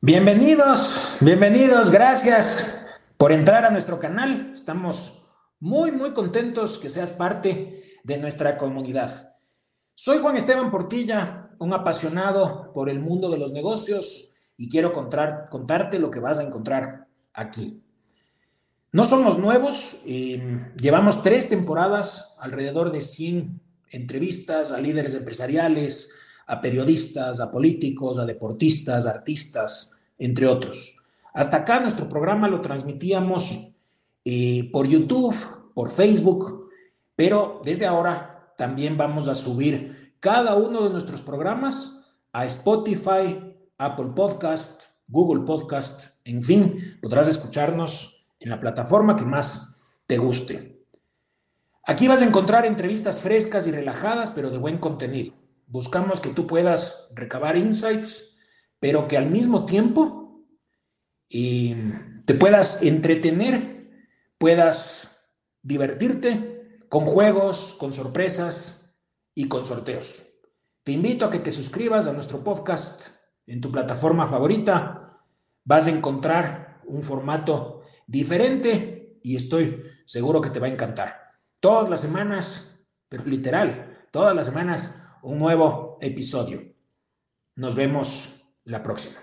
Bienvenidos, bienvenidos, gracias por entrar a nuestro canal. Estamos muy, muy contentos que seas parte de nuestra comunidad. Soy Juan Esteban Portilla, un apasionado por el mundo de los negocios y quiero contar, contarte lo que vas a encontrar aquí. No somos nuevos, llevamos tres temporadas, alrededor de 100 entrevistas a líderes empresariales, a periodistas, a políticos, a deportistas, artistas, entre otros. Hasta acá nuestro programa lo transmitíamos eh, por YouTube, por Facebook, pero desde ahora también vamos a subir cada uno de nuestros programas a Spotify, Apple Podcast, Google Podcast, en fin, podrás escucharnos en la plataforma que más te guste. Aquí vas a encontrar entrevistas frescas y relajadas, pero de buen contenido. Buscamos que tú puedas recabar insights, pero que al mismo tiempo y te puedas entretener, puedas divertirte con juegos, con sorpresas y con sorteos. Te invito a que te suscribas a nuestro podcast en tu plataforma favorita. Vas a encontrar un formato diferente y estoy seguro que te va a encantar. Todas las semanas, pero literal, todas las semanas un nuevo episodio. Nos vemos la próxima.